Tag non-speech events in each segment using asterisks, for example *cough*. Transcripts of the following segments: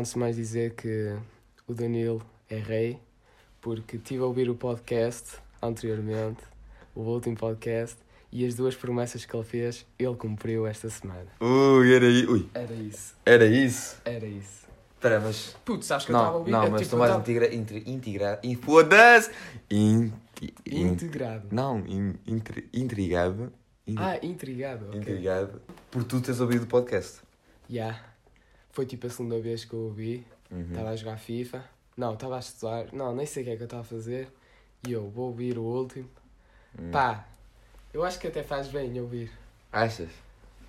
antes de mais dizer que o Danilo é rei, porque estive a ouvir o podcast anteriormente, o último podcast, e as duas promessas que ele fez, ele cumpriu esta semana. Ui, era isso. Ui, Era isso, era isso? era isso. Espera, mas. Putz, sabes que eu estava a Não, ouvir? não, eu, mas tipo, estou eu mais integra... Inter... integrado. In... Foda-se! In... in- Integrado. Não, in... intri- intrigado. In- Ah, intrigado, ok. Intrigado. Por tu teres ouvido o podcast. Já. Foi tipo a segunda vez que eu ouvi. Uhum. Estava a jogar FIFA. Não, estava a estudar. Não, nem sei o que é que eu estava a fazer. E eu vou ouvir o último. Hum. Pá, eu acho que até faz bem ouvir. Achas?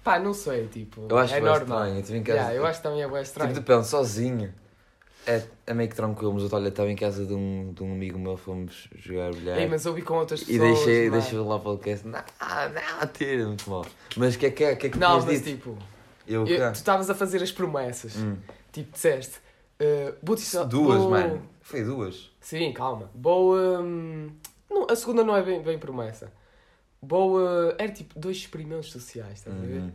Pá, não sei, tipo. Eu acho é normal. estranho. Eu. Yeah, eu acho que também é bem estranho. Tipo, depende, sozinho. É, é meio que tranquilo, mas eu olha, estava em casa de um, de um amigo meu, fomos jogar bilhar. Ei, mas ouvi com outras E pessoas. deixei, mano. deixei lá o podcast. Não, não, tira, muito mal. Mas o que é que é? O que é que Não, mas dito? tipo, Eu eu- tu estavas a fazer as promessas. Hum. Tipo, disseste. Uh, vou te- Duas, vou- mano. Foi duas. Sim, calma. Boa. hum, não, a segunda não é bem, bem promessa. Boa. Era tipo dois experimentos sociais, estás a ver? Uhum.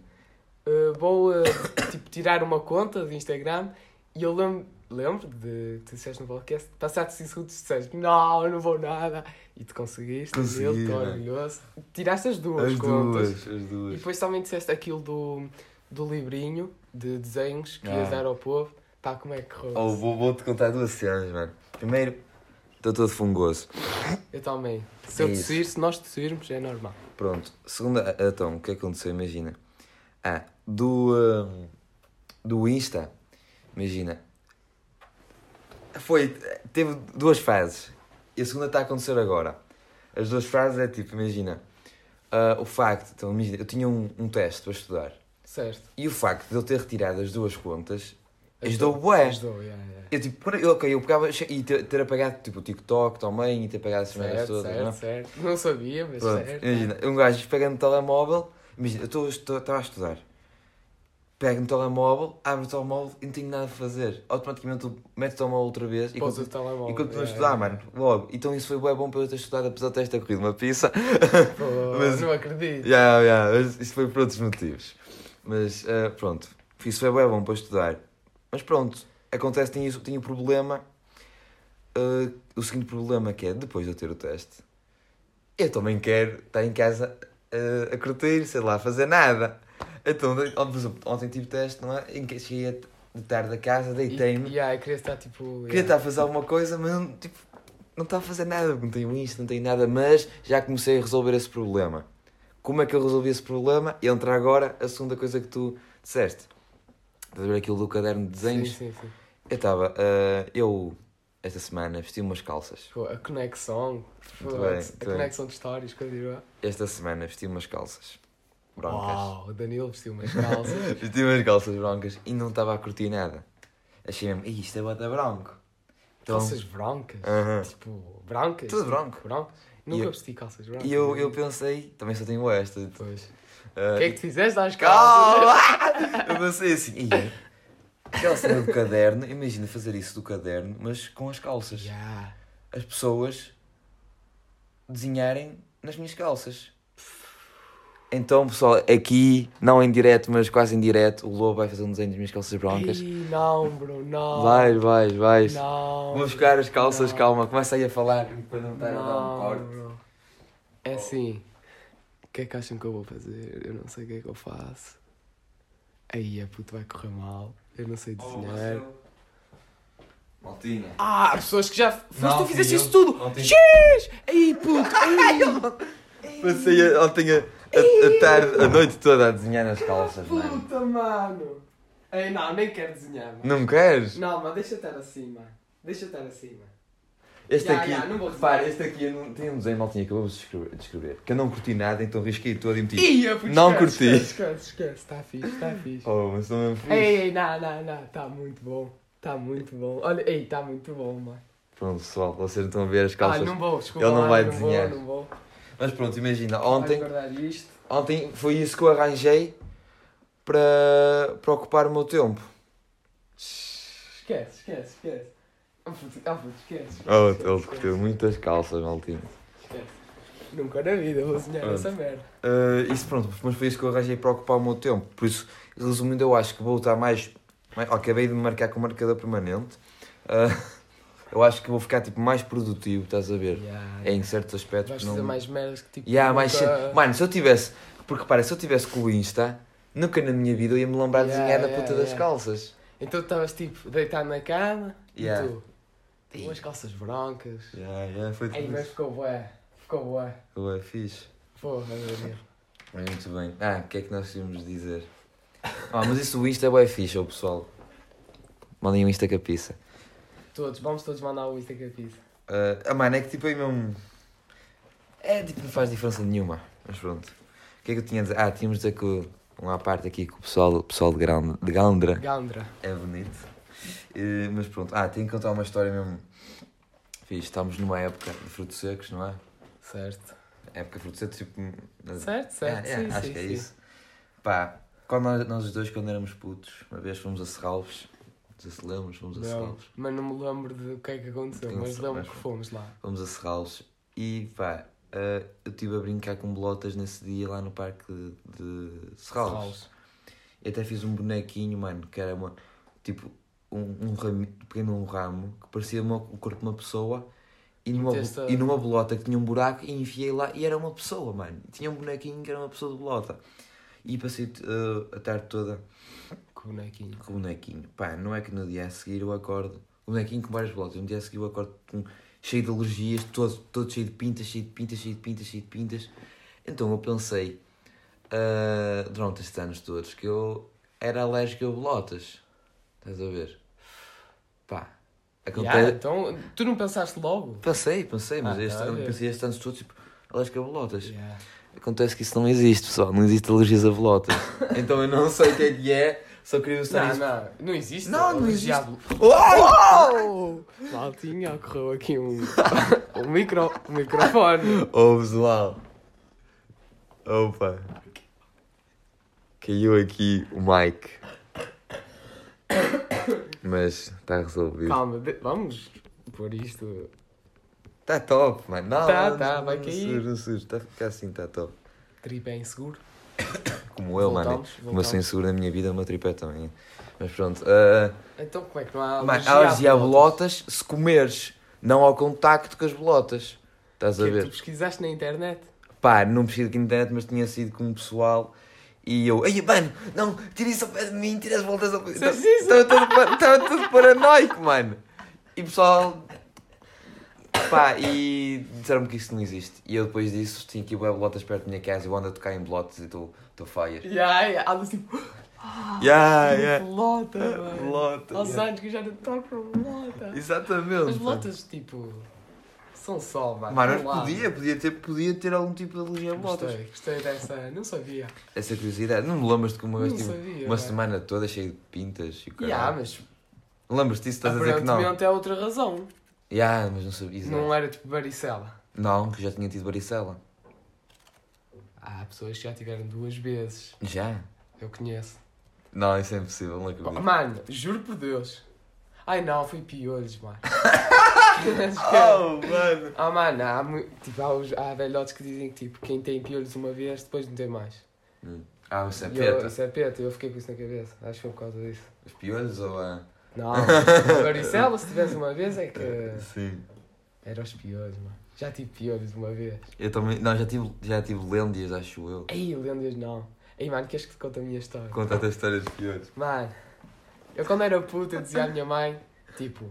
Uh, uh, *coughs* tipo, tirar uma conta de Instagram e eu lembro, lembro de tu disseste no podcast, passaste 5 segundos e disseste não, eu não vou nada e tu conseguiste, Consegui, eu estou orgulhoso. Tiraste as duas As contas. duas, as E duas. depois também disseste aquilo do, do livrinho de desenhos que ias Ah. dar ao povo. Pá, como é que correu? Oh, vou- Vou-te contar duas cenas, mano. Primeiro, estou todo fungoso. Eu também. Se É eu tossir, se nós tossirmos, é normal. Pronto. Segunda, ah, então, o que aconteceu? Imagina. Ah, do, ah, do Insta, imagina. Foi, teve duas fases. E a segunda está a acontecer agora. As duas fases é tipo, imagina. ah, o facto, então imagina, eu tinha um, um teste para estudar. Certo. E o facto de eu ter retirado as duas contas ajudou bué. Ajudou, yeah, yeah. Eu tipo, eu, ok, eu pegava e ter, ter apagado tipo o TikTok também e ter apagado essas merdas Certo, todas. não é? certo, certo. Não sabia, mas Pronto, certo. imagina, um gajo pega no telemóvel, imagina, eu estava a estudar, pego no telemóvel, abro o telemóvel e não tenho nada a fazer. Automaticamente meto o telemóvel outra vez e Pôs continuo, e continuo a yeah, estudar, yeah. mano, logo. Então isso foi bem bom para eu ter estudado, apesar de ter esta corrida uma pizza. Pô, *laughs* Mas- não acredito. Já, já, mas isso foi por outros motivos. Mas eh, pronto, isso foi bem bom para estudar. Mas pronto, acontece, tinha, tinha o problema, eh, o seguinte problema que é, depois de eu ter o teste, eu também quero estar em casa eh, a curtir, sei lá, a fazer nada. Então, ontem tive teste, não é? Em que cheguei de tarde a casa, deitei-me, E, yeah, queria estar tipo. queria yeah. estar a fazer alguma coisa, mas não, tipo, não está a fazer nada, porque não tenho isto, não tenho nada, mas já comecei a resolver esse problema. Como é que eu resolvi esse problema? Entra agora a segunda coisa que tu disseste. Estás a ver aquilo do caderno de desenhos? Sim, sim, sim. Eu estava, ah, eu esta semana vesti umas calças. Pô, a conexão. Muito bem, a conexão de histórias, continua. Esta semana vesti umas calças brancas. Uau, o Danilo vestiu umas calças. *laughs* Vesti umas calças brancas e não estava a curtir nada. Achei mesmo, "Ih, isto é bota branco. Então, calças brancas. Aham. Tipo, brancas. Tudo tipo, branco. Nunca eu- vesti calças brancas. E eu, eu pensei, também só tenho esta. Pois. ah, O que é que tu fizeste às calças? *laughs* Eu pensei assim, "Ih, aquela cena do caderno, imagina fazer isso do caderno, mas com as calças. Yeah. As pessoas desenharem nas minhas calças. Então, pessoal, aqui, não em direto, mas quase em direto, o Lobo vai fazer um desenho das minhas calças brancas. Ih, não, bro, não. Vais, vais, vais. Não. Vou buscar as calças, Não. calma, começa aí a falar para não estar a dar um corte. bro. É assim. O que é que acham que eu vou fazer? Eu não sei o que é que eu faço. Aí a puto vai correr mal. Eu não sei Oh, desenhar. Maltinha. Ah, pessoas que já. Foste Não, tu fizeste isso tudo! Não tenho- X! Aí, puto! *laughs* Aí. Passei ontem a, a, a tarde, a noite toda a desenhar nas calças, mano. Puta, mano! Ei, não, nem quero desenhar, mano. Não me queres? Não, mas deixa estar mano. Deixa estar mano. Este Ya, aqui, ya, não vou repara, desenhar. este aqui eu não, tem um desenho maltinha que eu vou descrever, descrever. Que eu não curti nada, então risquei todo e meti. Ia, puto, Não esquece, curti. Esquece, esquece, esquece. Está fixe, está *laughs* fixe. Oh, mas estou mesmo fixe. Ei, ei, não, não, não. Está muito bom. Está muito bom. Olha, ei, está muito bom, mano. Pronto, pessoal, vocês estão a ver as calças. Ah, não vou, desculpa. Ele não lá, vai não desenhar. Vou, não vou. Mas pronto, imagina, ontem, ontem foi isso que eu arranjei para, para ocupar o meu tempo. Esquece, esquece, esquece. Ah, puto, ah, puto, esquece. esquece, Oh, esquece, ele curtiu muitas calças, maltinho. esquece. Nunca na vida vou Pronto. essa merda. Uh, isso pronto, mas foi isso que eu arranjei para ocupar o meu tempo. Por isso, resumindo, eu acho que vou estar mais Mas, ó, acabei de me marcar com o marcador permanente. Ah, *laughs* eu acho que vou ficar tipo, mais produtivo, estás a ver? Yeah, É em certos aspectos. Vais não... fazer mais merdas que tipo. Yeah, mais nunca- cedo. Mano, se eu tivesse. Porque repara, se eu tivesse com o Insta, nunca na minha vida eu ia me lembrar de desenhar yeah, puta das calças. Então tu estavas tipo deitado na cama e tu. Com as calças brancas. Yeah, yeah, foi Ei, mas ficou bué. Ficou bué. Ué, fixe. Porra, Daniel. Muito bem. Ah, o que é que nós tínhamos de dizer? Ah, mas isso do Insta é bem fixe, pessoal. Mandem um Insta capiça. Todos, vamos todos mandar o Insta que eu fiz. Ah, ah, mano, é que tipo aí mesmo. É tipo, não faz diferença nenhuma. Mas pronto. O que é que eu tinha a dizer? Ah, tínhamos de dizer que. Uma parte aqui que o pessoal, pessoal de, Gran- de Gandra Gandra. é bonito. Eh, mas pronto. Ah, tenho que contar uma história mesmo. Fixe, estamos numa época de frutos secos, não é? Certo. Época de frutos secos, tipo. Certo, certo. É, é, sim, acho sim, que é sim. isso. Pá, quando nós, nós os dois, quando éramos putos, uma vez fomos a Serralves. Lembras, fomos a Não, Serralves. mas não me lembro do que é que aconteceu, Tem mas lembro mas que fomos lá. Fomos a Serralves e pá, eh, eu estive a brincar com bolotas nesse dia lá no parque de, de. E até fiz um bonequinho, mano, que era uma, tipo, um, um ramo, pequeno um ramo, que parecia uma- o corpo de uma pessoa. E numa, a- e numa bolota que tinha um buraco e enfiei lá e era uma pessoa, mano. Tinha um bonequinho que era uma pessoa de bolota. E passei eh, a tarde toda Com o bonequinho. com o bonequinho. Pá, não é que no dia a seguir eu acordo. O bonequinho com várias bolas. No dia a seguir eu acordo com, cheio de alergias, todo, todo cheio de pintas, cheio de pintas, cheio de pintas, cheio de pintas. Então eu pensei, ah, durante estes anos todos, que eu era alérgico a bolotas. Estás a ver? Pá, acontece. Yeah, então, tu não pensaste logo? Pensei, pensei, mas Ah, este tá ano, pensei estes anos todos, tipo, alérgico a bolotas. Yeah. Acontece que isso não existe, pessoal. Não existe alergias a bolotas. *laughs* então eu não sei o que é que é, só queria mostrar Não, isso. não, não existe. Não, não existe. diabo- Oh! Maltinha, ocorreu aqui um, *laughs* um, micro, um microfone. Oh, pessoal. Opa. Caiu aqui o mic. Mas está resolvido. Calma, de- vamos pôr isto. Está top, mano. Não, Tá, não, tá, vai não cair. surge, não surge. Está a ficar assim, está top. Tripé inseguro. Como eu, mano. Voltamos, Como eu sou inseguro na minha vida, o meu tripé também. Mas pronto. ah, Então como é que não há mano, alergia alergia a bolotas? se comeres, não ao contacto com as bolotas. Estás a Que ver? tu pesquisaste na internet? Pá, não pesquisei na internet, mas tinha sido com o pessoal e eu, ei, mano, não, tira isso ao pé de mim, tira as voltas ao pé? Estava pa- estava todo paranoico, mano. E o pessoal, pá, e disseram-me que isso não existe. E eu depois disso tinha aqui bué bolotas perto da minha casa e eu ando a tocar em blotes e estou fire. Yeah, yeah. Ela tipo. Yeah, que yeah. Bolota, mano. Bolota, Aos yeah. anos que eu já não toco bolota. Exatamente. As botas, tipo. São só, mano. Mas podia, podia ter, podia ter algum tipo de alergia a botas. Gostei, gostei dessa. Não sabia. Essa curiosidade. Não me lembras de que Não tive sabia, uma mano. semana toda cheia de pintas e o caralho. Yeah, mas Lembras-te disso? Estás a dizer que não? aparentemente é outra razão. Yeah, mas não sabia. exato. Não era tipo varicela. Não, que já tinha tido varicela. Há pessoas que já tiveram duas vezes. Já? Eu conheço. Não, isso é impossível, não acredito. Mano, juro por Deus. Ai não, foi piolhos, mano. *laughs* *laughs* Oh, mano! Ah, mano, há, mu- tipo, há, os, há velhotes que dizem que tipo, quem tem piolhos uma vez, depois não tem mais. Ah, isso é E eu, isso é peta, eu fiquei com isso na cabeça. Acho que foi por causa disso. Os piolhos ou a. Não, *laughs* varicela, se tivesse uma vez, é que Sim. era os piolhos, mano. Já tive piolhos uma vez. Eu também. Não, já tive, já tive lêndias, acho eu. Ei, lendas não. Ei, mano, queres que te conte a minha história? Conta-te a história de piolhos. Mano, eu quando era puto, eu dizia à minha mãe, tipo,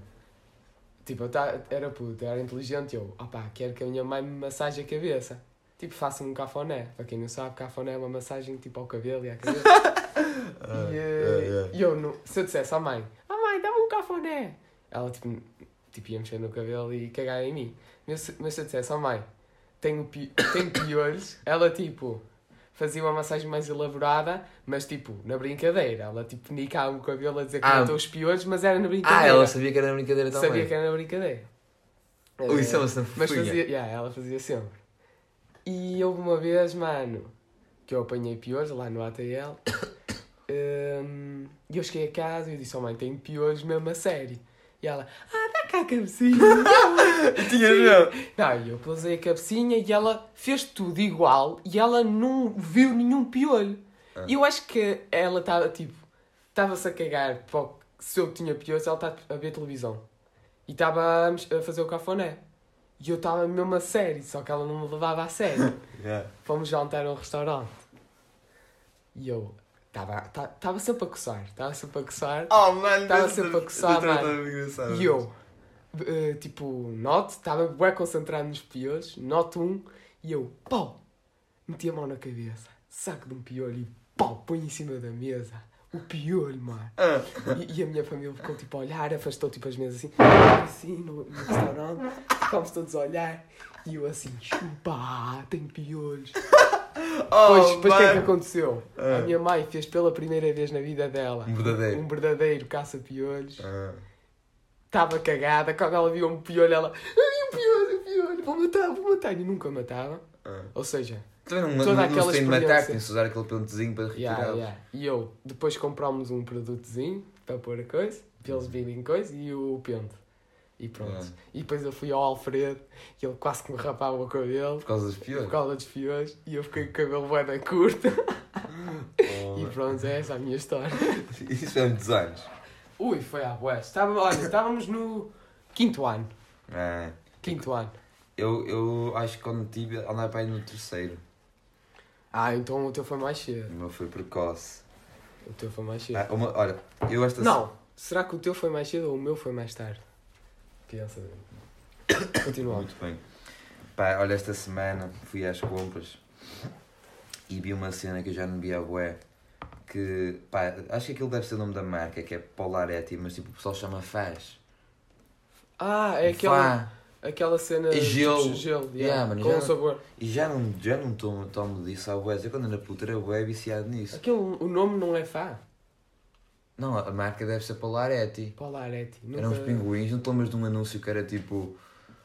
tipo, eu ta- era puto, eu era inteligente, e eu, opá, quero que a minha mãe me massaje a cabeça. Tipo, faça-me um cafoné. Para quem não sabe, cafoné é uma massagem tipo ao cabelo e à cabeça. *laughs* e, eh, e eu, não- se eu dissesse à mãe, ah um cafoné. Ela, tipo, tipo ia mexer no cabelo e cagar em mim. Mas, se- mas se eu dissesse, à mãe, tenho, pi *coughs* tenho piolhos, ela, tipo, fazia uma massagem mais elaborada, mas tipo, na brincadeira. Ela tipo nicava o cabelo a dizer que Ah. matou os piolhos, mas era na brincadeira. Ah, ela sabia que era brincadeira também. Sabia que era na brincadeira. Ui, isso é uma Mas fazia, yeah, ela fazia sempre. E houve uma vez, mano, que eu apanhei piolhos lá no ATL. Hum, E eu cheguei a casa e eu disse, oh mãe, tenho piolhos mesmo a sério. E ela, ah, dá cá a cabecinha. *laughs* Tinha mesmo. Não, e eu pusei a cabecinha e ela fez tudo igual e ela não viu nenhum piolho. Ah. E eu acho que ela estava tipo, estava-se a cagar se eu tinha piolhos, ela está a ver televisão. E estava a fazer o cafoné. E eu estava mesmo a sério, só que ela não me levava a sério. *laughs* Yeah. Fomos jantar a um restaurante. E eu estava sempre a coçar, estava sempre a coçar. Oh, mano, Estava sempre a coçar, mano. E eu, eh, tipo, noto, estava bem concentrado nos piolhos, noto um, e eu, pau, meti a mão na cabeça, saco de um piolho e pau, põe em cima da mesa. O piolho, mano. Ah. E, e a minha família ficou tipo a olhar, afastou tipo as mesas assim, assim, no, no restaurante, ficámos todos a olhar, e eu assim, chupa, tem piolhos. Oh, Pois, depois o que é que aconteceu? Ah. A minha mãe fez pela primeira vez na vida dela Um verdadeiro. um verdadeiro caça-piolhos. Ah. Estava cagada, quando ela viu um piolho, ela. Ai, o piolho, o piolho, vou matar, vou matar. E nunca matava. Ah. Ou seja, Também não, Toda não, não aquela se tem de matar, experiência. tem de usar aquele pentezinho para yeah, retirá-los. yeah. e eu, depois comprámos um produtozinho para pôr a coisa, para eles virem coisa, e o pente. E pronto. Yeah. E depois eu fui ao Alfredo, e ele quase que me rapava o cabelo. Por causa dos Por piores. causa dos fios, e eu fiquei com o cabelo bué da curta. Oh, *laughs* E pronto, é essa a minha história. *laughs* Isso foi há muitos anos. Ui, foi à bué. Estava, olha, estávamos no quinto ano. Ah. Quinto ano. Eu, eu acho que quando tive, andava para aí no terceiro. Ah, então o teu foi mais O cedo. meu foi precoce. O teu foi mais cedo. Ah, uma- olha, eu esta Não, será que o teu foi mais cedo ou o meu foi mais tarde? Pensa. Continua. Muito bem. Pá, olha, esta semana fui às compras e vi uma cena que eu já não vi a bué. Que, pá, acho que aquilo deve ser o nome da marca, que é Polaretti, mas tipo, o pessoal chama Faz. Ah, é aquela, Fá. aquela cena E gelo. tipo, gelo yeah, Yeah, mano, com já um sabor. E já não, já não tomo, tomo disso há bué. Eu quando era puta era bué viciado nisso. Aquele, o nome não é Fá. Não, a marca deve ser Polaretti. Polaretti. Nunca... Eram uns pinguins, não te lembras de um anúncio que era tipo...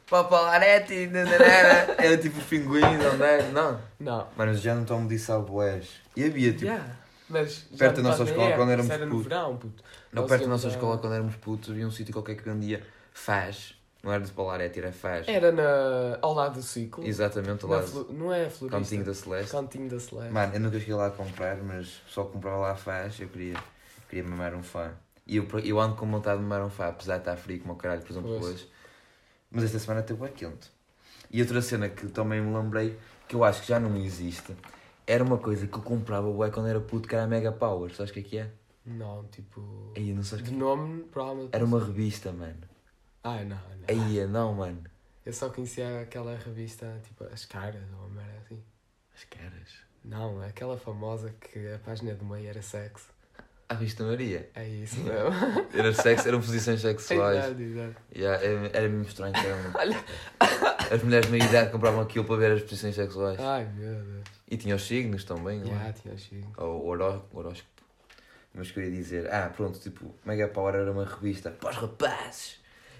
Pá, Polaretti, *laughs* era tipo os pinguins, não é? Não. Não. Mano, eu já não tomo disso há bués. E havia tipo... Yeah. Mas Perto da nossa escola, época, quando éramos era putos. verão, puto. Não, perto da nossa a- escola, quando éramos putos, havia um sítio qualquer que vendia Faz. Não era de Polaretti, era Faz. Era na, ao lado do ciclo. Exatamente, Na lá flu- Não é a florista. Cantinho da Celeste. Cantinho da Celeste. Mano, eu nunca cheguei lá a comprar, mas só comprava lá Faz, eu queria, queria mamar um fã. E eu, eu ando com vontade de mamar um fã, apesar de estar frio como o caralho, por exemplo, Pois. hoje. Mas esta semana teve bem quente. E outra cena que também me lembrei, que eu acho que já não existe, era uma coisa que eu comprava bué quando era puto, que era a Mega Power. Sabes o que é que é? Não, tipo... Aí, não sabes o De que nome, provavelmente... Era uma revista, mano. Ah, não, não. Aí, não, mano. Eu só conhecia aquela revista, tipo, As Caras, ou uma merda assim. As caras. Não, aquela famosa que a página do meio era sexo. A Vista Maria. É isso *laughs* mesmo. Era sexo, eram posições sexuais. exato, exato. Yeah, era, era mesmo estranho. eram- Olha. *laughs* As mulheres de meia idade compravam aquilo para ver as posições sexuais. Ai, meu Deus. E tinha os signos também, não Já, é? tinha chique. Ou o horó- horóscopo. Mas queria dizer, ah, pronto, tipo, Mega Power era uma revista para os rapazes.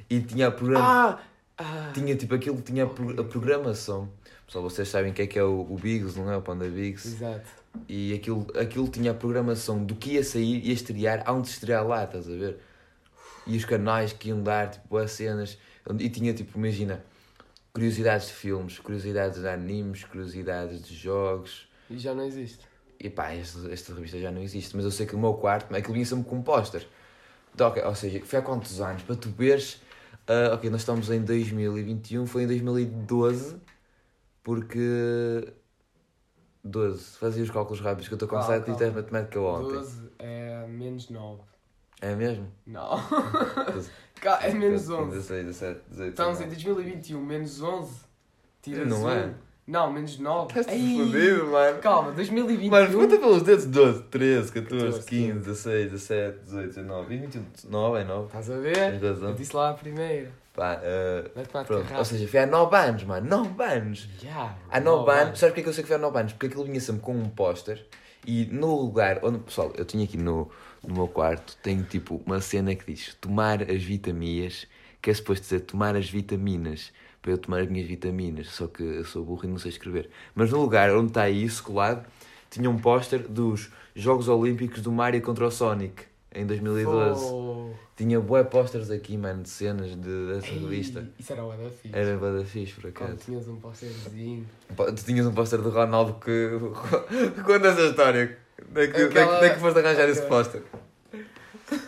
E tinha a programa. Ah! ah. Tinha tipo aquilo, tinha a programação. Pessoal, vocês sabem o que é que é o, o Biggs, não é? O Panda Biggs. Exato. E aquilo, aquilo tinha a programação do que ia sair e estrear antes de estrear lá, estás a ver? E os canais que iam dar, tipo, as cenas. E tinha, tipo, imagina, curiosidades de filmes, curiosidades de animes, curiosidades de jogos. E já não existe. E pá, esta, esta revista já não existe, mas eu sei que no meu quarto, aquilo vinha sempre com um póster. Então, ok, ou seja, foi há quantos anos? Para tu veres, ah, ok, nós estamos em 2021, foi em 2012, porque. 12, fazia os cálculos rápidos que eu estou com Calma, 7 e calma. teve matemática ontem. 12 é menos 9. É mesmo? Não. *laughs* Cá, é menos 11. 16, 17, 18. Estamos em 19. 2021, menos 11. Tira Não é? um. Não, menos 9. Estás-te fodido, mano. Calma, 2021. Mano, conta pelos dedos 12, 13, 14, 14, 15, 16, 17, 18, 19, 20, 21, 9 é 9. Estás a ver? Tens Eu razão. disse lá a primeira. Pá, pronto. rápida. Ou seja, foi há 9 anos, mano. 9 anos. Já, Há 9 anos. Sabes porque é que eu sei que foi há 9 anos? Porque aquilo vinha sempre com um póster e no lugar onde. Pessoal, eu tinha aqui no, no meu quarto, tenho tipo uma cena que diz tomar as vitamias, que é suposto dizer tomar as vitaminas, para eu tomar as minhas vitaminas. Só que eu sou burro e não sei escrever. Mas no lugar onde está isso colado, tinha um póster dos Jogos Olímpicos do Mario contra o Sonic em 2012. Oh. Tinha bué pósteres aqui, mano, de cenas de, dessa Ei, revista. Isso era o da fixe. Era bué da fixe, por Quando acaso. tinhas um posterzinho. Tu tinhas um póster do Ronaldo que. *laughs* Conta essa história. Onde é que, é que- Aquela- onde é que foste arranjar esse Ok. póster?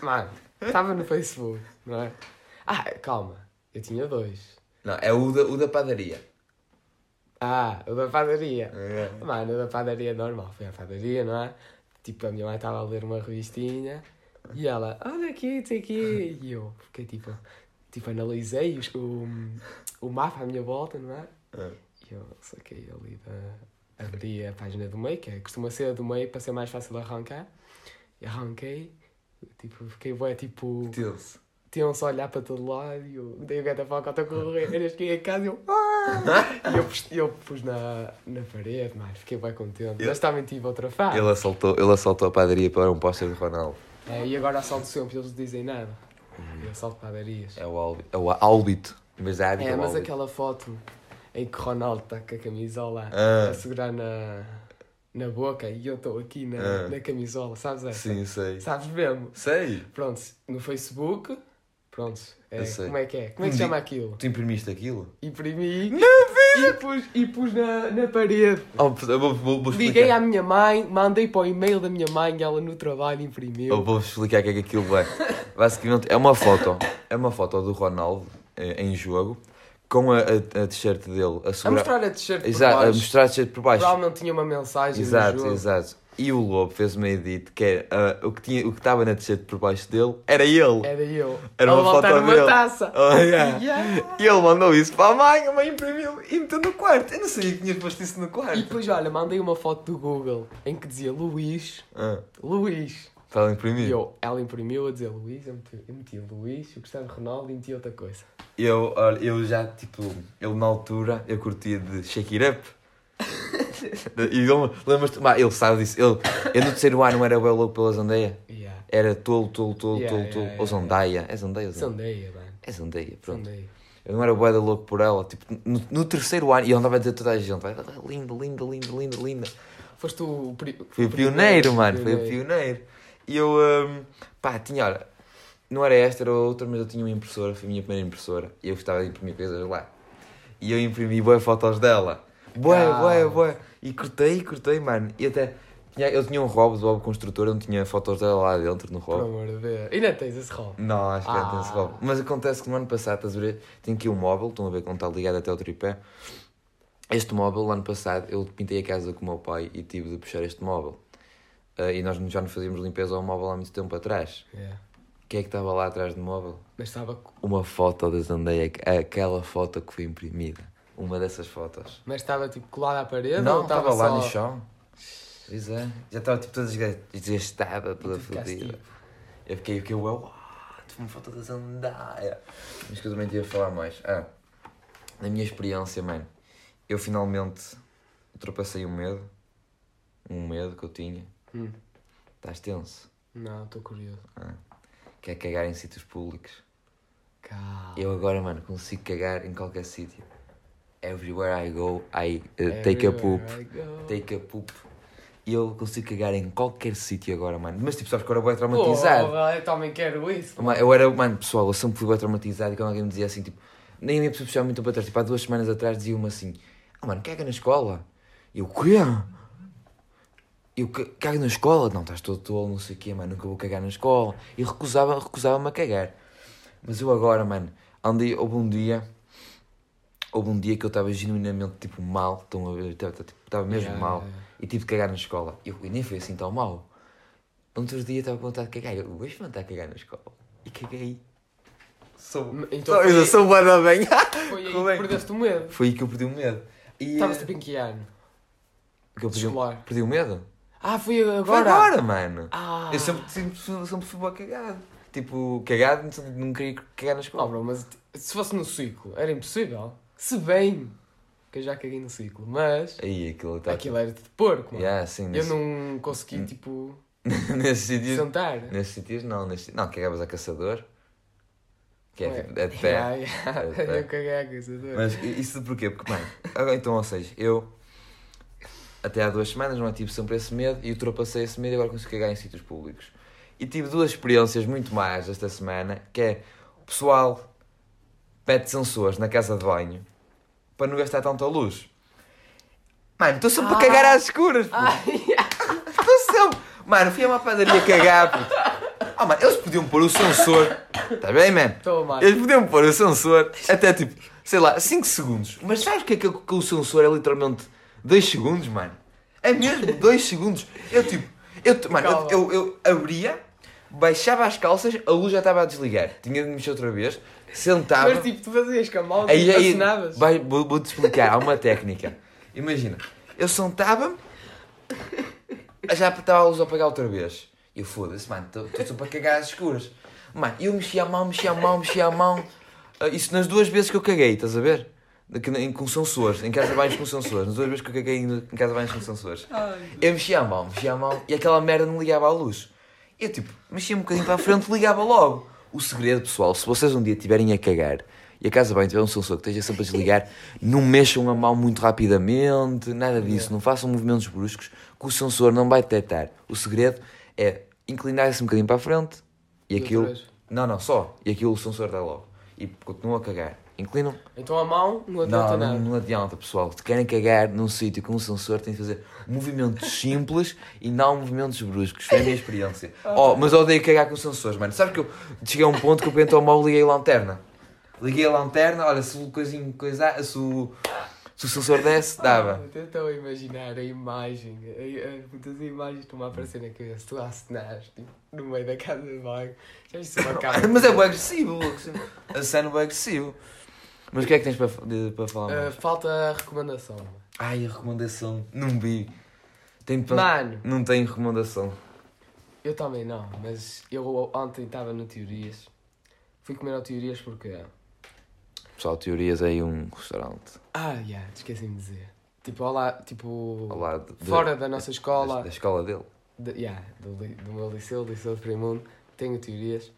Mano, estava no Facebook, não é? Ah, calma, eu tinha dois. Não, é o da, o da padaria. Ah, o da padaria. É. Mano, o da padaria normal, foi à padaria, não é? Tipo, a minha mãe estava a ler uma revistinha e ela, olha aqui, tem aqui. E eu fiquei tipo, tipo, analisei o, o mapa à minha volta, não é? É. E eu saquei ali da. Abri a página do meio, que é, costuma ser a do meio para ser mais fácil arrancar. E arranquei, tipo, fiquei bué, tipo, tinham-se a olhar para todo lado e eu dei o gato a foca até correr. Eu cheguei a casa e eu. "Ah!" *laughs* E eu pus, eu pus na, na parede, mas fiquei bem contente. Eu- Mas também tive outra fase. Ele assaltou, ele assaltou a padaria para um póster de Ronaldo. É, e agora assalto sempre, eles dizem nada. Eu assalto padarias. É o Albito. É o Albito. Mas é É, é mas aquela foto em que Ronaldo está com a camisola Ah. a segurar na, na boca e eu estou aqui na, Ah. na camisola, sabes essa? Sim, sei. Sabes mesmo? Sei. Pronto, no Facebook, pronto, é, como é que é? Como é que se chama aquilo? Tu imprimiste aquilo? Imprimi e pus, e pus na, na parede. Oh, vou, vou, vou Liguei à minha mãe, mandei para o e-mail da minha mãe ela no trabalho imprimiu. Eu vou explicar o que é que aquilo é. Basicamente, é uma foto. É uma foto do Ronaldo eh, em jogo com a, a, a t-shirt dele a A segurar. mostrar a t-shirt por Exato, a baixo. mostrar a t-shirt por baixo. Provavelmente tinha uma mensagem Exato, exato. E o Lobo fez uma edit que era ah, o que tinha, o que estava na t-shirt por baixo dele era ele. Era eu. Era uma foto uma dele. taça. Oh, yeah. Yeah. E ele mandou isso para a mãe, a mãe imprimiu e meteu no quarto. Eu não sabia que tinha posto isso no quarto. E depois, olha, mandei uma foto do Google em que dizia Luís, Ah, Luís. ela imprimir. E eu, ela imprimiu a dizer Luís, eu meti, eu meti Luís, o Cristiano Ronaldo e meti outra coisa. Eu, olha, eu já, tipo, eu na altura, eu curtia de Shake It Up. *laughs* e eu- lembras-te, ele sabe disso. Ele, eu no terceiro ano era bem louco pela Zandeia. Yeah. Era tolo, tolo, tolo, Yeah, tolo, yeah, tolo. yeah, Ou Zandeia. É Zandeia, ou Zandeia? Sandeia, mano. É Zandeia, pronto. Sandeia. Eu não era bué da louco por ela. Tipo, no, no terceiro ano, e eu andava a dizer a toda a gente, "Vai, linda, linda, linda, linda, linda. Foste o, pri... Fui o pioneiro, mano, fui o pioneiro. E eu, hum, pá, tinha, olha, não era esta, era outra, mas eu tinha uma impressora, foi a minha primeira impressora, e eu gostava de imprimir coisas lá. E eu imprimi boas fotos dela. Bué, Ah. bué, bué. E cortei, cortei, mano. E até, tinha, eu tinha um Rob do Bob Construtor, eu não tinha fotos dela lá dentro no Por Rob. amor de Deus. Ainda tens esse rol. Não, acho que Ah. não tem esse Rob. Mas acontece que no ano passado, estás a ver, tenho aqui um móvel, estão a ver como está ligado até ao tripé. Este móvel, no ano passado, eu pintei a casa com o meu pai e tive de puxar este móvel. Ah, e nós já não fazíamos limpeza ao móvel há muito tempo atrás. Yeah. O que é que estava lá atrás do móvel? Mas estava Uma foto da Zandeia, aquela foto que foi imprimida. Uma dessas fotos. mas estava tipo colada à parede não, estava lá só... no chão. Pois é. Já estava tipo toda desga- desgastada, toda fodida. tipo, Eu fiquei, eu fiquei, uau, tive uma foto da Zandeia. Mas que eu também tinha a falar mais. Ah, na minha experiência, mano, eu finalmente ultrapassei um medo. Um medo que eu tinha. Hum. Estás tenso? Não, estou curioso. Que é cagar em sítios públicos. Calma. Eu agora, mano, consigo cagar em qualquer sítio. Everywhere I go, I uh, take a poop. Take a poop. E eu consigo cagar em qualquer sítio agora, mano. Mas tipo, sabes que eu era bem traumatizado. Porra, eu também quero isso. Mano, Eu era, mano, pessoal, eu sempre fui bem traumatizado e quando alguém me dizia assim, tipo, nem a minha pessoa puxava muito para trás. Tipo, há duas semanas atrás dizia-me assim: Ah, mano, caga na escola. E eu, quê? Eu "Ca- cago na escola? Não, estás todo tolo, não sei o quê, mano, nunca vou cagar na escola. E recusava- recusava-me a cagar. Mas eu agora, mano, andei, houve um dia, houve um dia que eu estava genuinamente, tipo, mal, estão a ver, estava tipo, mesmo Yeah, mal. yeah. E tive de cagar na escola. E eu, nem foi assim tão mal. Outro dia estava com vontade de cagar. Eu vou experimentar cagar na escola. E caguei. Sou. Então sou, foi- eu sou bué da bem. *laughs* Foi aí *laughs* que é que- perdeste o medo. Foi aí que eu perdi o medo. E. Estavas eh, tipo em que ano? que eu perdi, Escolar. perdi o medo? Ah, foi agora. Foi agora, mano. Ah. Eu sempre, sempre, sempre fui bué cagado. Tipo, cagado, não queria cagar na Não, escola. bro, mas se fosse no ciclo, era impossível. Se bem que eu já caguei no ciclo, mas Aí aquilo está. aquilo era de porco, mano. Yeah, sim, Eu nesse, não consegui, tipo, *laughs* nesses sítios. sentar. Nesses não, nesses, não, cagavas a caçador. Que é, Ué, tipo, é de *laughs* pé. Yeah, yeah. É de *laughs* pé. Eu caguei a caçador. Mas isso porquê? Porque, mano, agora, então, ou seja, eu até há duas semanas não tive sempre esse medo e ultrapassei esse medo e agora consigo cagar em sítios públicos. E tive duas experiências muito más esta semana, que é o pessoal pede sensores na casa de banho para não gastar tanta luz. Mano, estou sempre Ah. a cagar às escuras, puto. Ai, Estou sempre. Mano, fui a uma padaria cagar, puto. Ah, mano, eles podiam pôr o sensor. Tá bem, man? Mal. Eles podiam pôr o sensor até tipo, sei lá, 5 segundos. Mas sabes o que é que, que o sensor é literalmente 2 segundos, mano? É mesmo 2 segundos. Eu tipo, eu, mano, eu, eu, eu abria, baixava as calças, a luz já estava a desligar. Tinha de mexer outra vez, sentava. Mas tipo, tu fazias com a mão, Aí, aí, assinavas. vai, vou- vou-te explicar, há uma técnica. Imagina, eu sentava-me, já estava a luz a apagar outra vez. E eu foda-se, mano, estou só para cagar às escuras. Mano, eu mexia a mão, mexia a mão, mexia a mão. Ah, Isso nas duas vezes que eu caguei, estás a ver? Em- Com sensores, em casa de banhos com sensores. Nas duas vezes que eu caguei em em casa de banhos com sensores. Eu mexia a mão, mexia a mão e aquela merda não ligava à luz. Eu tipo, mexia um bocadinho para a frente ligava logo. O segredo, pessoal, se vocês um dia estiverem a cagar e a casa banho tiver um sensor que esteja sempre a desligar, *laughs* não mexam a mão muito rapidamente, nada disso, não façam movimentos bruscos que o sensor não vai detectar. O segredo é inclinar-se um bocadinho para a frente e aquilo. Não, não, só. E aquilo o sensor dá logo. E continuam a cagar. Inclinam Então a mão não adianta não, não, nada. não adianta, pessoal. Se querem cagar num sítio com um sensor, têm de fazer movimentos *laughs* simples e não movimentos bruscos. Foi a minha experiência. *laughs* Oh, mas eu odeio cagar com sensores, mano. Sabe que eu cheguei a um ponto que eu peguei ao mal liguei a lanterna. Liguei a lanterna, olha, se o coisinho coisa, se o, se o sensor desce, dava. Ah, *laughs* eu Estou a imaginar a imagem, muitas imagens estão a aparecer na cabeça, tu a acenar, tipo, no meio da casa de banho. Já viste uma câmera? Mas é bem agressivo. A cena é bem agressivo. Mas o que é que tens para, de- para falar Ah, mais? falta a recomendação. Ai, a recomendação. Não vi. Tem para... Mano, Não tem recomendação. eu também não, mas eu ontem estava no Teorias. Fui comer ao Teorias porque. Pessoal, teorias é aí um restaurante. Ah, yeah, esqueci-me de dizer. Tipo, lá, tipo. Lado de- fora da nossa da, escola. da escola dele. de- yeah, do, do meu liceu, Liceu de Primundo, tenho Teorias.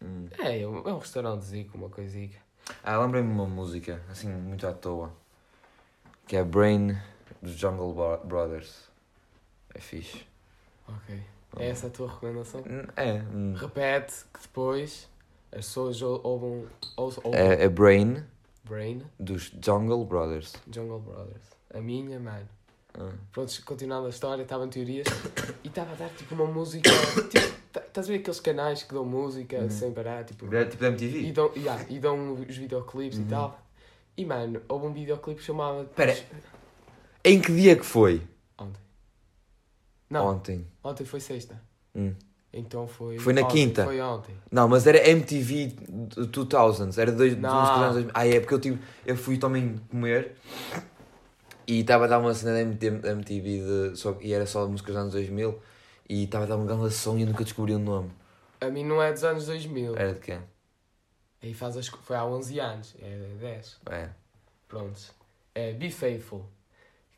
Hum. É, é um, é um restaurante zico, uma coisica. Ah, lembrei-me de uma música, assim, muito à toa. Que é Brain dos Jungle Bro- Brothers. É fixe. Ok. É essa a tua recomendação? Hum, É. hum. Repete que depois as pessoas ou- ouvem, ou, ou, É, é Brain Brain, dos Jungle Brothers. Jungle Brothers. A minha, mano. Ah. Pronto, continuando a história, estava em teorias *coughs* e estava a dar tipo uma música. *coughs* Tipo, estás a ver aqueles canais que dão música Uhum. sem parar? Tipo, É tipo da e, MTV. dão, yeah, e dão os videoclipes Uhum. e tal. E mano, houve um videoclipe chamado. Espera. Em que dia que foi? Ontem. Não, Ontem. ontem foi sexta. Hum. Então foi. Foi na ontem, quinta. Foi ontem. Não, mas era MTV 2000s. Era dois, Não. música dos anos 2000. Ah, é porque eu, tive, eu fui também comer e estava a dar uma cena da MT- MTV de, só, e era só músicas dos anos 2000 e estava a dar uma grande som e eu nunca descobri o nome. A mim não é dos anos 2000. Era de quem? Aí faz as, foi há 11 anos. É 10. É. Prontos. É Be Faithful.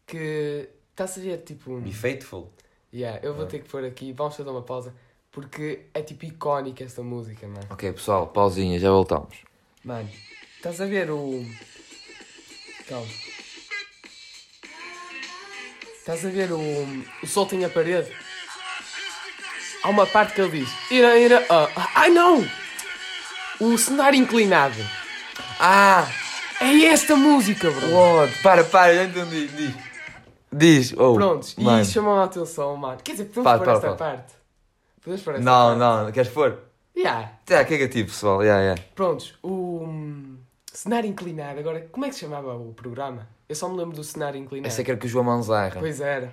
Que. Estás a ver tipo. um- Be Faithful. Yeah, eu vou Ah. ter que pôr aqui. Vamos fazer uma pausa. Porque é tipo icónica esta música, mano. Ok, pessoal, pausinha, já voltamos. Mano, estás a ver o. Calma. Estás a ver o. O sol tem a parede? Há uma parte que ele diz. Ira, ira, ah, ah, ai não! O cenário inclinado. Ah! É esta música, bro. What? Para, para, já entendi. Diz. Diz. Oh, Prontos, e isso chamou a atenção, mano. Quer dizer, podemos Fala, pôr fala, esta fala. parte. Podemos pôr esta Não, parte. não, queres pôr? Yeah. Já, que é negativo, pessoal. Yeah, yeah. Prontos, o hum, cenário inclinado. Agora, como é que se chamava o programa? Eu só me lembro do cenário inclinado. Esse é que era com o João Manzarra. Pois era.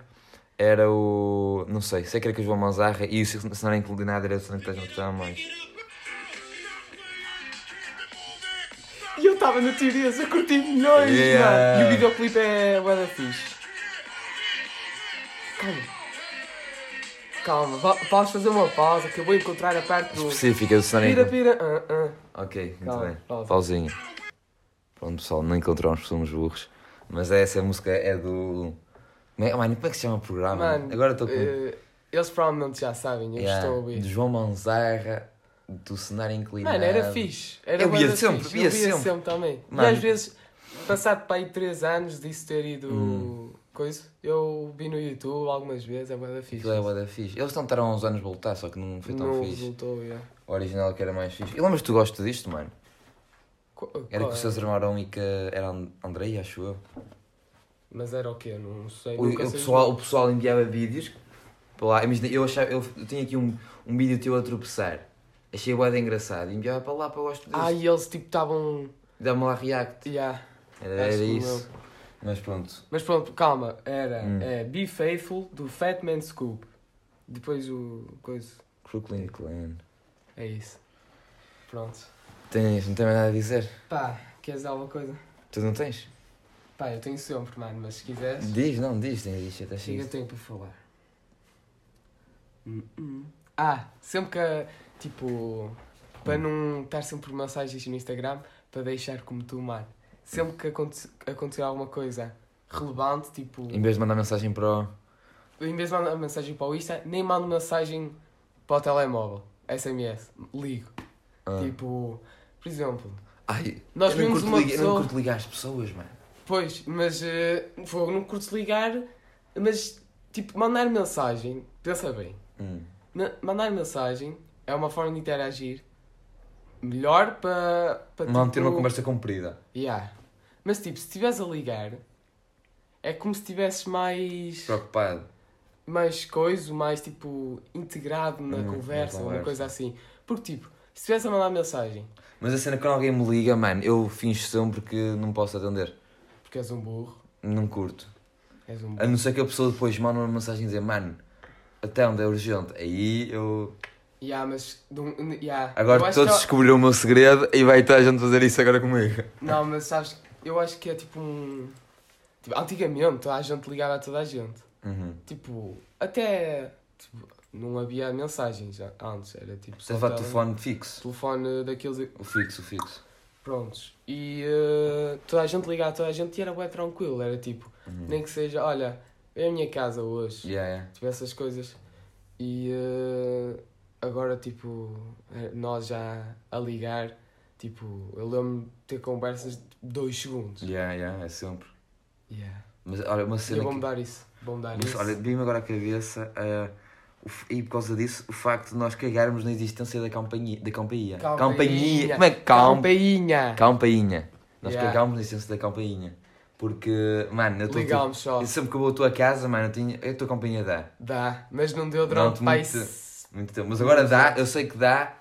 Era o. Não sei, sei que era com o João Manzarra e o cenário inclinado era o que estás a gostar mais. E eu estava na teoria, eu curti milhões, Yeah. mano. E o videoclipe é da fixe. Calma. Calma, vamos fazer uma pausa que eu vou encontrar a parte do... Específica do cenário Pira, pira, ah, ah. Ok, muito Calma, bem. pausa. Pausinha. Pronto, pessoal, não encontramos somos burros. Mas essa música é do. Como é, mano, como é que se chama o programa? Mano, Agora estou com. eh, eles provavelmente já sabem, eu Yeah, estou a ouvir. Do João Manzarra, do cenário inclinado. Mano, era fixe. Era Eu via sempre, fixe. via eu via sempre. também. Mano. E às vezes, passado para aí 3 anos disso ter ido... Hum. Coisa, eu vi no YouTube algumas vezes, é da fixe. Aquilo é da fixe. Eles tentaram há uns anos voltar, só que não foi tão Não fixe. resultou, yeah. O original que era mais fixe. E lembras que tu gostas disto, mano? Qu- Era qual com o? César Marão e que era And- Andrei, acho eu. Mas era o quê? Não sei. O, nunca o pessoal, o pessoal enviava vídeos para lá. Imagina, eu, achava, eu, eu tinha aqui um, um vídeo teu a tropeçar. Achei bué engraçado. E enviava para lá para eu gosto disso. Ah, e eles tipo estavam. Dá-me lá react. Yeah. Era, era isso. Mas pronto. Mas pronto, calma, era Hum. é, Be Faithful do Fat Man Scoop. Depois o. coisa. Brooklyn Clan. É isso. Pronto. Tens, não tem mais nada a dizer? Pá, queres dizer alguma coisa? Tu não tens? Pá, eu tenho sempre, mano, mas se quiseres. Diz, não, diz, tens diz, até Chega chega. tempo para falar. Hum, hum. Ah, sempre que. Tipo. Para não estar sempre mensagens no Instagram, para deixar como tu, mano. Sempre que aconte acontecer alguma coisa relevante, tipo. Em vez de mandar mensagem para o. Em vez de mandar mensagem para o Insta, nem mando mensagem para o telemóvel. SMS. Ligo. Ah. Tipo. Por exemplo. Ai, Nós eu não vimos curto uma ligar- Eu não pessoa- curto ligar às pessoas, mano. Pois, mas. Uh, fogo, não curto ligar. Mas, tipo, mandar mensagem. Pensa bem. Hum. Ma- Mandar mensagem é uma forma de interagir melhor para. para Manter tipo, uma conversa comprida. Yeah. Mas tipo, se estiveres a ligar, é como se estivesses mais. Preocupado. mais coisa, mais tipo integrado na Hum, conversa, uma coisa assim. Porque tipo, se estivesse a mandar mensagem, Mas a cena quando alguém me liga, mano, eu finjo sempre que não posso atender. Porque és um burro, Não curto. és um A burro. não ser que a pessoa depois manda uma mensagem e dizer, mano, até onde é urgente. Aí eu. Yeah, mas. de um- yeah. Agora todos que- descobriram o meu segredo e vai estar a gente fazer isso agora comigo. Não, mas sabes, eu acho que é tipo um. Tipo, antigamente a gente ligava a toda a gente. Uhum. Tipo, até. Tipo, não havia mensagens antes, era tipo. Tele- telefone fixo. telefone daqueles. O fixo, o fixo. Prontos. E eh, toda a gente ligava toda a gente e era bem tranquilo. Era tipo, Uhum. nem que seja, olha, é a minha casa hoje. Yeah, yeah. Tipo, essas coisas. E eh, agora, tipo, eh, nós já a ligar, tipo, eu lembro-me de ter conversas de dois segundos. Yeah, yeah, é sempre. Yeah. Mas olha, uma cena. eu vou que- mudar isso. Vou mudar isso. olha, vi-me agora a cabeça. f- e por causa disso, o facto de nós cagarmos na existência da companhia. Da companhia. Campainha. Como é que? Campainha! Campainha. Nós Yeah. cagámos na essência da campainha. Porque, mano, eu estou. Ligámos só. Sempre que eu vou à tua casa, mano, eu tinha. A tua companhia dá. Dá, mas não deu durante muito- Muito tempo. Mas agora dá, eu sei que dá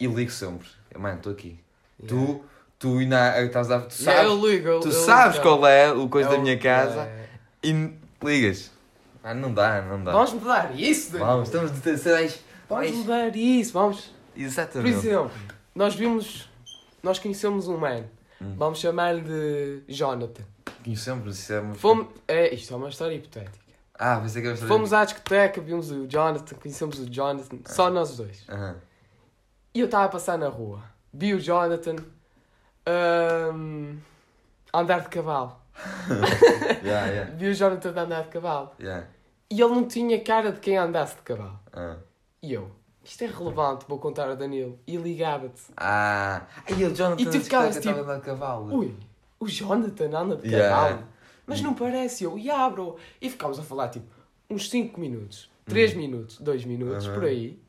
e ligo sempre. Mano, estou aqui. Tu, tu ainda estás a. Tu Yeah, sabes, eu ligo, eu- tu eu sabes ligo. qual é o coisa É da minha casa é. e ligas. Ah, não dá, não dá. Vamos mudar isso, Daniel. Vamos, estamos de terceirais. Vamos mudar isso, vamos. Por Exatamente. exemplo, nós vimos. Nós conhecemos um man. Hum. Vamos chamar-lhe de Jonathan. Conhecemos, isso é uma. Fomos. É, isto é uma história hipotética. Ah, pensei que era Fomos à discoteca, vimos o Jonathan, conhecemos o Jonathan, só nós dois. Aham. E eu estava a passar na rua, vi o Jonathan ahm, andar de cavalo. *laughs* Yeah, yeah, Vi o Jonathan a andar de cavalo. yeah. E ele não tinha cara de quem andasse de cavalo. Ah. E eu, isto é relevante, vou contar ao Danilo. E ligava-te. Ah, aí o Jonathan E tu ficavas tipo, a andar de cavalo. Ui, o Jonathan anda de Yeah. cavalo. Mas não parece, eu, yeah, bro. E ficámos a falar tipo uns 5 minutos, 3 minutos, 2 minutos, Uhum. por aí.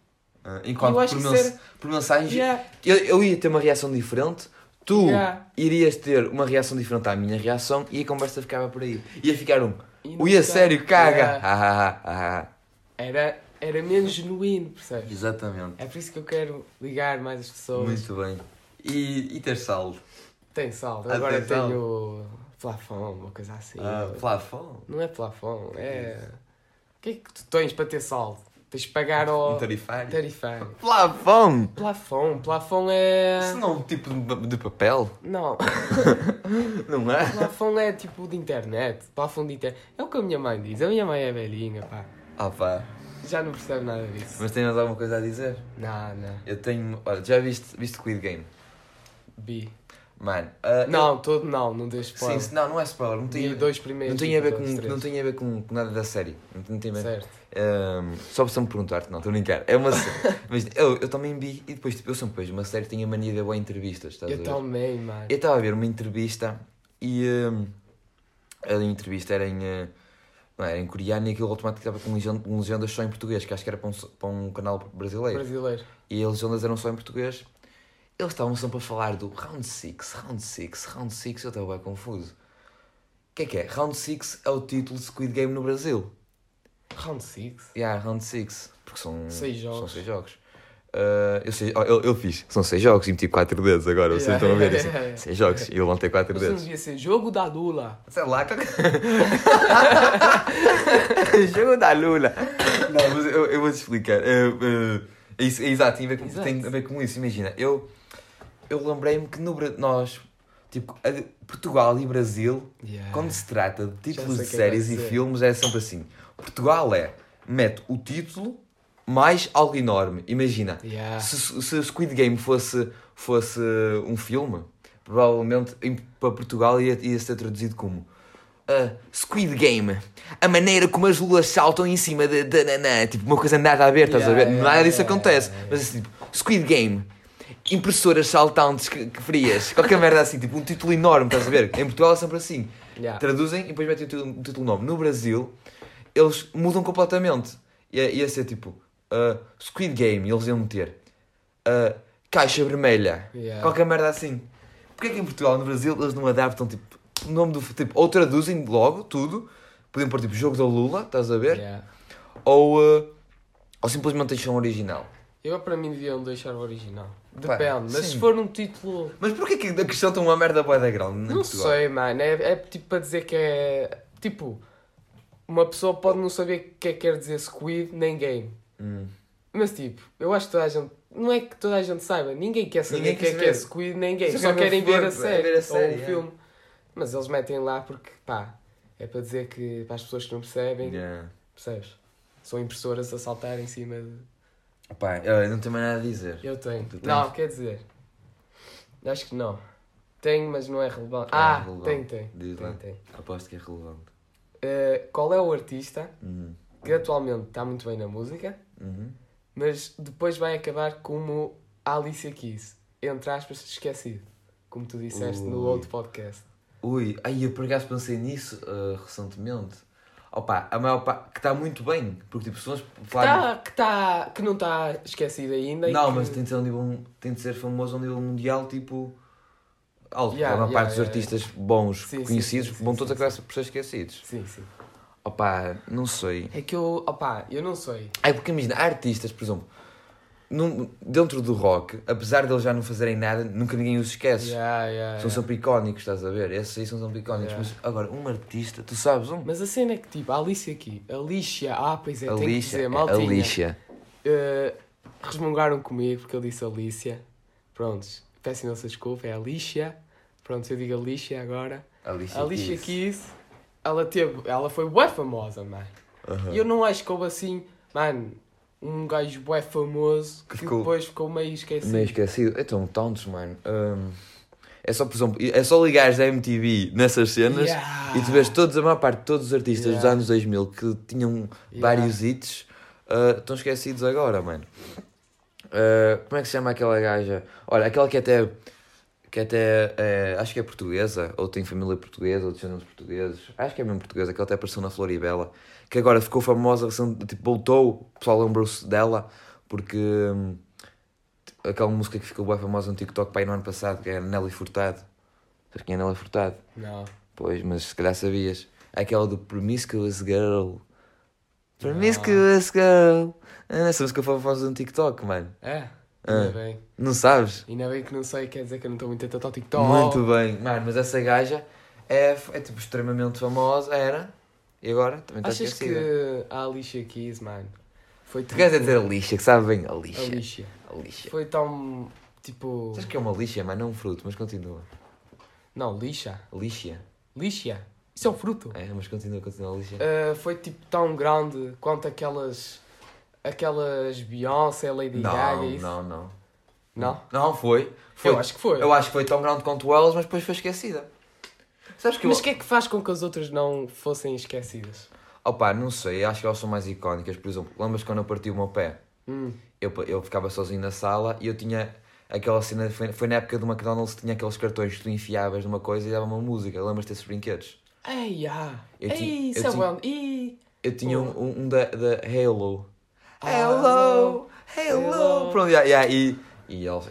Ah, enquanto por, mens- isso por mensagem Yeah, eu, eu ia ter uma reação diferente, tu yeah. irias ter uma reação diferente à minha reação e a conversa ficava por aí. Ia ficar um, E não ui, a ficava- sério, caga! Yeah. Era, era menos genuíno, percebes? Exatamente. É por isso que eu quero ligar mais as pessoas. Muito bem. E, e ter saldo? Tem saldo. Ah, Agora tem saldo. tenho plafond, uma coisa assim. Ah, plafond? Não é plafond, é. O que é que tu tens para ter saldo? Tens de pagar ao Um tarifário? tarifário. Plafond! Plafond, plafond é. Isso não é um tipo de, papel? Não, *laughs* Não é? plafond é tipo de internet. Plafond de internet. É o que a minha mãe diz. A minha mãe é velhinha, pá. Ah pá. Já não percebe nada disso. Mas tens alguma coisa a dizer? Não, não. Eu tenho. Olha, já viste, viste Squid Game? Bi. Mano. ah, Não, todo não, não deixes eu- spoiler. Sim, não, não é spoiler. Não tem, dois primeiros. não tem a ver com, não tem a ver com, com nada da série. Não, tem a ver. Certo. Ahm, só para me perguntar-te, não, estou a brincar. É uma série. *laughs* Mas eu, eu também vi, e depois tipo, eu sempre vejo uma série que tem a mania de boas entrevistas, estás a Eu ver? também, mano. Eu estava a ver uma entrevista e ahm, a entrevista era em, eh, não, era em coreano e aquilo automaticamente estava com legendas só em português, que acho que era para um, para um canal brasileiro. Brasileiro. E as legendas eram só em português. Eles estavam sempre a falar do round 6, round 6, round 6, eu estava bem confuso. O que é que é? Round 6 é o título de Squid Game no Brasil. Round 6? Yeah, Round 6. Porque são Seis São jogos. 6 jogos. Ah, eu, sei, oh, eu, eu fiz, são 6 jogos e meti 4 dedos agora, vocês estão a ver? Yeah, yeah, yeah. 6 jogos e eu ter 4 Mas não dedos. devia ser jogo da Lula. Sei lá, *laughs* jogo da Lula. Não, mas eu, eu vou-te explicar. É, é, é isso, é exato, tem a, ver com, Exato. tem a ver com isso. Imagina, eu, eu lembrei-me que no, nós, tipo, a- Portugal e Brasil, Yeah. quando se trata de títulos sei de é séries e filmes, é sempre assim. Portugal é, mete o título mais algo enorme. Imagina, Yeah. se, se Squid Game fosse, fosse um filme, provavelmente em- para Portugal ia, ia ser traduzido como ah, Squid Game, a maneira como as lulas saltam em cima nanã, tipo uma coisa nada a ver, estás a Yeah, ver? yeah, nada disso acontece. Mas assim, tipo, Squid Game, impressoras saltantes que, que frias, qualquer merda assim, tipo um título enorme, estás a ver? Em Portugal é sempre assim. Yeah. Traduzem e depois metem o título, o título nome. No Brasil, eles mudam completamente. Ia, ia ser tipo uh, Squid Game, eles iam meter uh, Caixa Vermelha, Yeah. qualquer merda assim. Porquê que em Portugal, no Brasil, eles não adaptam tipo o nome do. Tipo, ou traduzem logo tudo, podiam pôr tipo Jogo da Lula, estás a ver? Yeah. Ou, uh, ou simplesmente deixam original. Eu para mim deviam deixar o original. Pá, Depende, mas sim. se for um título. Mas porquê que acrescentam uma merda boa da grande? Não sei, mano. É, é tipo para dizer que é. Tipo, uma pessoa pode não saber o que é que quer dizer squid nem game. Hum. Mas tipo, eu acho que toda a gente. Não é que toda a gente saiba, ninguém quer saber o que é que é squid nem game. Só querem ver- a série, ver a série, ou o é. filme. Mas eles metem lá porque, pá, é para dizer que para as pessoas que não percebem, Yeah. percebes? São impressoras a saltar em cima de. Pá, eu não tenho mais nada a dizer. Eu tenho. Tu tens? Não, quer dizer. Acho que não. Tenho, mas não é relevante. É ah, relevante. tem, tem. Diz tem, lá. tem. Aposto que é relevante. Uh, qual é o artista Uhum. que atualmente está muito bem na música, Uhum. mas depois vai acabar como a Alicia Keys, entre aspas, esquecido. Como tu disseste no Ui. outro podcast. Ui, ai, eu por acaso pensei nisso ah, recentemente. Opa, a maior parte, que está muito bem, porque tipo, se nós falarmos... Tá, que, tá, que não está esquecido ainda. e Não, que- mas tem de, ser um nível, tem de ser famoso a um nível mundial, tipo... Alto, Yeah, a maior yeah, parte dos yeah, artistas bons, Sim, conhecidos, sim, sim, vão todos acabar por ser esquecidos. Sim, sim. Opa, não sei. É que eu, opá, eu não sei. É porque imagina, há artistas, por exemplo, num- dentro do rock, apesar de eles já não fazerem nada, nunca ninguém os esquece. Yeah, yeah, São yeah. sempre icónicos, estás a ver? Esses aí são sempre icónicos. Mas agora, um artista, tu sabes um? Mas a cena é que tipo, a Alicia aqui, Alicia, ah, pois é, a tem que dizer, a maltinha. lixa. Uh, resmungaram comigo porque eu disse Alicia. Prontos, peço imensa desculpa, é Alicia. Pronto, eu digo Alicia agora. A lixa. A Alicia Keys, ela teve, ela foi bué famosa, mano. E eu não acho que houve assim, mano, um gajo bué famoso que, ficou- depois ficou meio esquecido. Meio esquecido. Então, tantos, mano. Hum, é só, por exemplo, é só ligares a MTV nessas cenas Yeah. e tu vês todos, a maior parte de todos os artistas dos Yeah. anos 2000 que tinham Yeah. vários hits uh, estão esquecidos agora, mano. Uh, como é que se chama aquela gaja? Olha, aquela que até. Que até é, acho que é portuguesa, ou tem família portuguesa, ou descendentes portugueses. Acho que é mesmo portuguesa, que ela até apareceu na Floribela. Que agora ficou famosa, recente- tipo, voltou, o pessoal lembrou-se dela, porque hum, aquela música que ficou bem famosa no TikTok para aí no ano passado, que é Nelly Furtado. Sabes quem é Nelly Furtado? Não. Pois, mas se calhar sabias. Aquela do Promiscuous Girl. Promiscuous Girl. Ah, Essa música foi famosa no TikTok, mano. É? Ainda Ah. bem. Não sabes? Ainda bem que não sei, quer dizer que eu não estou muito atento ao TikTok. Muito bem. Mano, mas essa gaja é, é tipo extremamente famosa, era. E agora também está Achas esquecida. que a Alicia Keys, mano, foi Tu queres dizer a lixa, que sabe bem a lixa. Alicia. A lixa. Foi tão, tipo... Sabes que é uma lixa, mas não um fruto, mas continua. Não, lixa. Lixa. Lixa. Isso é um fruto. É, mas continua, continua a lixa. Uh, foi tipo tão grande quanto aquelas aquelas Beyoncé, Lady Gaga Não, isso. não, não. Não? Não, foi. foi. Eu acho que foi. Eu acho que foi tão grande quanto elas, mas depois foi esquecida. Sabes que Mas eu... o que é que faz com que as outras não fossem esquecidas? Opa, não sei, acho que elas são mais icónicas. Por exemplo, lembras quando eu parti o meu pé? Hum. Eu, eu ficava sozinho na sala e eu tinha aquela cena, foi, foi na época do McDonald's que tinha aqueles cartões que tu enfiavas numa coisa e dava uma música. Lembras desses brinquedos? Ei, ah. Eu Ei, isso eu é bom. Eu tinha um, um, um da, da Halo. Hello! Hello! Hello. Pronto, yeah, yeah, e, e eles.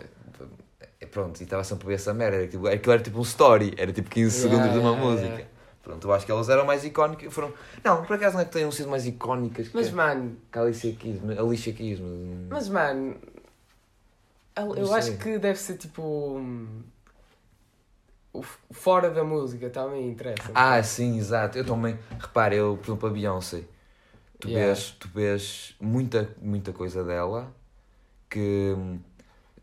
Pronto, e estava sempre a ver essa merda. Era, tipo, aquilo era tipo um story, era tipo 15 Yeah, segundos de uma yeah, música. yeah. Pronto, eu acho que elas eram mais icónicas. Foram... Não, por acaso não é que tenham sido mais icónicas que, Mas, mano, que a Alicia Keys, mas- Alicia Keys. Mas... mas, mano, eu acho que deve ser tipo. hum, fora da música também interessa. Ah, sim, exato. Eu também. Repara, eu, por exemplo, a Beyoncé. Tu, Yeah. vês, tu vês muita, muita coisa dela que.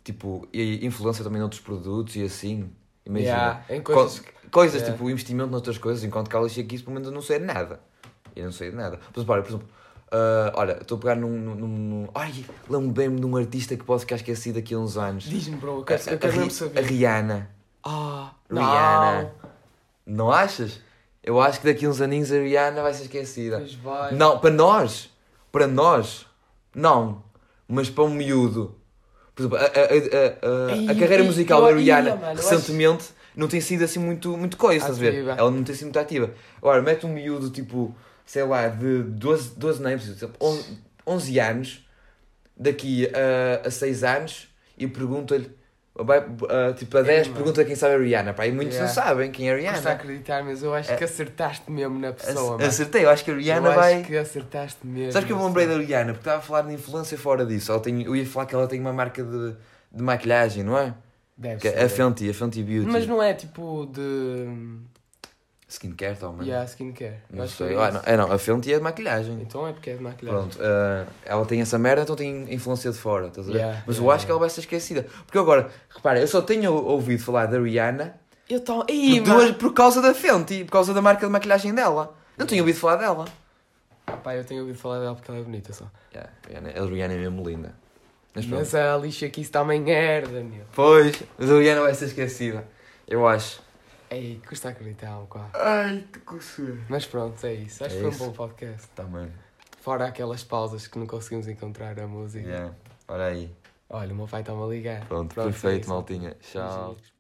Tipo, e influência também noutros produtos e assim. Imagina. Yeah, em coisas que- Coisas Yeah. tipo investimento noutras coisas, enquanto que a Alicia Keys, pelo menos, eu não sei de nada. Eu não sei de nada. Por exemplo, olha, por exemplo, ah, olha, estou a pegar num. num, num. Ai, lembro bem de um artista que posso ficar esquecido daqui a uns anos. Diz-me, bro, eu A, quero, eu a, quero mesmo Ri- saber. a Rihanna. Ah, Rihanna. não. Não achas? Eu acho que daqui a uns aninhos a Rihanna vai ser esquecida. Pois vai. Não, para nós. Para nós. Não. Mas para um miúdo. Por exemplo, a, a, a, a, a Ei, carreira ei, musical da Rihanna recentemente não tem sido assim muito, muito coisa, estás a ver? Ela não tem sido muito ativa. Agora, mete um miúdo tipo, sei lá, de 12, 12 não é preciso, tipo, 11, 11 anos, daqui a, a 6 anos, e pergunta-lhe, vai, ah, tipo, a 10, mano. pergunta quem sabe a Rihanna. Pá, e muitos Yeah. não sabem quem é a Custa Rihanna. acreditar, mas eu acho É. que acertaste mesmo na pessoa, Ac-. Acertei, eu acho que a Rihanna eu vai. acho que acertaste mesmo. Sabes que eu me lembrei da Rihanna porque estava a falar de influência fora disso. Ela tem, eu ia falar que ela tem uma marca de, de maquilhagem, não é? Deve Que ser. é a Fenty, a Fenty Beauty. Mas não é tipo de. Skincare, toma. Yeah, skincare. Eu Não acho sei. é Ah, não, é, não, a Fenty é de maquilhagem. Então é porque é de maquilhagem. Pronto, ah, ela tem essa merda, então tem influência de fora, estás a ver? Yeah, Mas eu yeah, acho que ela vai ser esquecida. Porque agora, repara, eu só tenho ouvido falar da Rihanna Eu tô. por, Ih, duas, por causa da Fenty, por causa da marca de maquilhagem dela. Não tinha ouvido falar dela. Ah, pá, eu tenho ouvido falar dela porque ela é bonita só. Yeah, a Rihanna- é mesmo linda. Mas. Mas a lixa aqui também é, Daniel. Pois, mas a Rihanna vai ser esquecida. Eu acho. Ei, custa acreditar um bocado. Ai, te coçou. Mas pronto, é isso. Acho É que foi um bom podcast. Também. Fora aquelas pausas que não conseguimos encontrar a música. Yeah. Olha aí. Olha, o meu pai está-me a ligar. Pronto, Pronto, é perfeito, isso. maltinha. Tchau. Beijinhos.